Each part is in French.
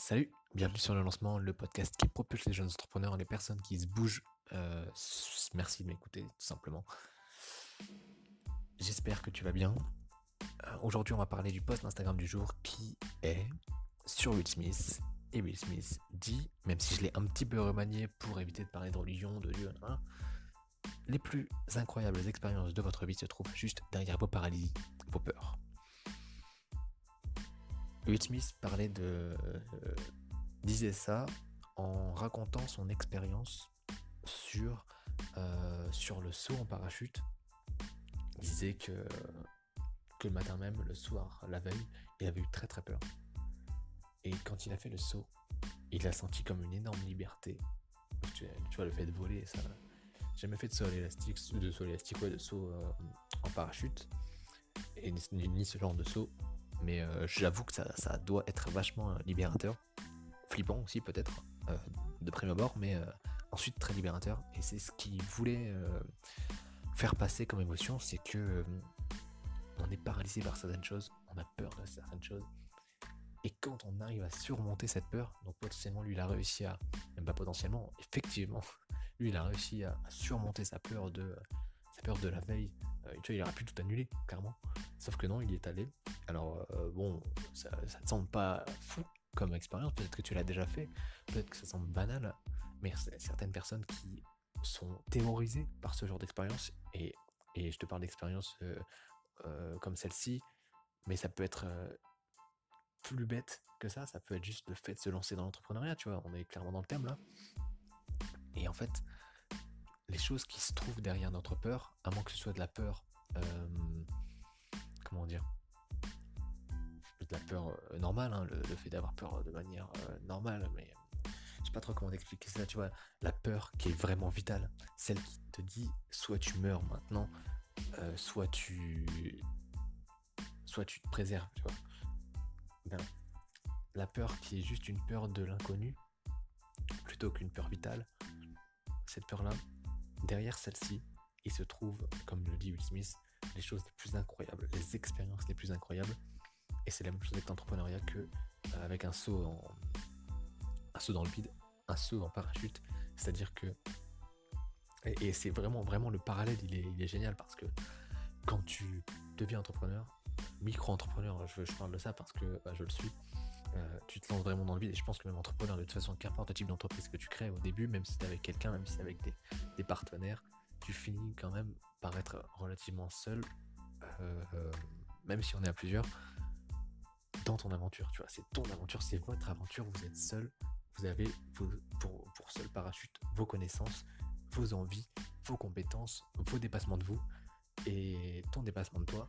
Salut, bienvenue sur le lancement, le podcast qui propulse les jeunes entrepreneurs, les personnes qui se bougent. Euh, merci de m'écouter, tout simplement. J'espère que tu vas bien. Euh, aujourd'hui, on va parler du post Instagram du jour qui est sur Will Smith. Et Will Smith dit, même si je l'ai un petit peu remanié pour éviter de parler de religion, de Dieu, les plus incroyables expériences de votre vie se trouvent juste derrière vos paralysies, vos peurs. Smith parlait de, euh, disait ça en racontant son expérience sur, euh, sur le saut en parachute. Il disait que, que le matin même, le soir, la veille, il avait eu très très peur. Et quand il a fait le saut, il a senti comme une énorme liberté. Tu, vois, le fait de voler, ça. J'ai jamais fait de saut élastique, de saut élastique, ouais, de saut euh, en parachute. Et ni, ce genre de saut. Mais euh, j'avoue que ça, doit être vachement euh, libérateur. Flippant aussi peut-être, euh, de prime abord, mais ensuite très libérateur. Et c'est ce qu'il voulait faire passer comme émotion, c'est que on est paralysé par certaines choses, on a peur de certaines choses. Et quand on arrive à surmonter cette peur, donc potentiellement lui il a réussi à, même pas potentiellement, effectivement, lui il a réussi à surmonter sa peur de peur de la veille. tu vois, il aurait pu tout annuler, clairement. Sauf que non, il est allé. Alors, euh, bon, ça, ne te semble pas fou comme expérience, peut-être que tu l'as déjà fait, peut-être que ça semble banal, mais certaines personnes qui sont terrorisées par ce genre d'expérience, et, je te parle d'expériences euh, euh, comme celle-ci, mais ça peut être plus bête que ça, ça peut être juste le fait de se lancer dans l'entrepreneuriat, tu vois, on est clairement dans le thème là. Et en fait, les choses qui se trouvent derrière notre peur, à moins que ce soit de la peur comment dire de la peur euh, normale, hein, le, fait d'avoir peur de manière euh, normale, mais je sais pas trop comment expliquer ça, tu vois, la peur qui est vraiment vitale, celle qui te dit soit tu meurs maintenant, euh, soit tu soit tu te préserves, tu vois. Ben, la peur qui est juste une peur de l'inconnu, plutôt qu'une peur vitale, cette peur-là, derrière celle-ci, il se trouve, comme le dit Will Smith, les choses les plus incroyables, les expériences les plus incroyables. Et c'est la même chose avec l'entrepreneuriat que euh, avec un saut en saut dans le vide, un saut en parachute. C'est-à-dire que et, c'est vraiment vraiment le parallèle, il est, génial parce que quand tu deviens entrepreneur, micro-entrepreneur, je, je, parle de ça parce que bah, je le suis. Tu te lances vraiment dans le vide et je pense que même entrepreneur de toute façon qu'importe le type d'entreprise que tu crées au début même si c'est avec quelqu'un même si c'est avec des, partenaires tu finis quand même par être relativement seul, euh, même si on est à plusieurs, dans ton aventure. Tu vois, c'est ton aventure, c'est votre aventure, vous êtes seul, vous avez pour seul parachute vos connaissances, vos envies, vos compétences, vos dépassements de vous et ton dépassement de toi.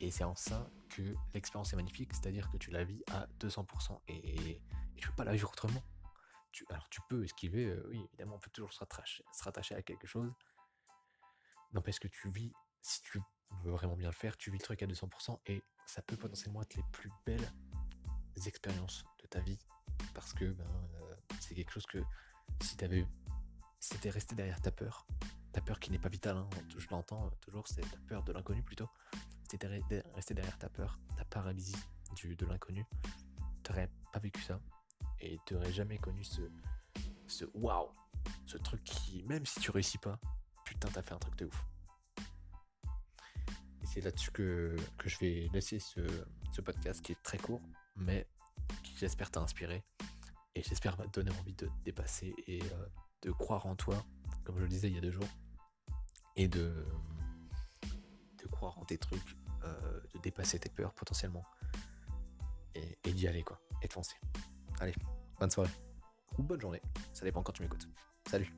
Et c'est en ça que l'expérience est magnifique, c'est-à-dire que tu la vis à 200% et, et tu peux pas la vivre autrement. Alors tu peux esquiver, euh, oui évidemment on peut toujours se rattacher à quelque chose, N'empêche que tu vis, si tu veux vraiment bien le faire, tu vis le truc à 200% et ça peut potentiellement être les plus belles expériences de ta vie parce que ben, euh, c'est quelque chose que si t'avais si t'étais resté derrière ta peur, ta peur qui n'est pas vitale, hein, je l'entends toujours, c'est ta peur de l'inconnu plutôt. Resté derrière ta peur, ta paralysie du, de l'inconnu, t'aurais pas vécu ça et t'aurais jamais connu ce ce waouh, ce truc qui, même si tu réussis pas, putain, t'as fait un truc de ouf. Et c'est là-dessus que, je vais laisser ce, podcast qui est très court, mais qui j'espère t'a inspiré. Et j'espère va te donner envie de te dépasser et euh, de croire en toi, comme je le disais il y a deux jours. Et de, de croire en tes trucs, euh, de dépasser tes peurs potentiellement. Et, et d'y aller quoi, et de foncer. Allez, bonne soirée. Ou bonne journée, ça dépend quand tu m'écoutes. Salut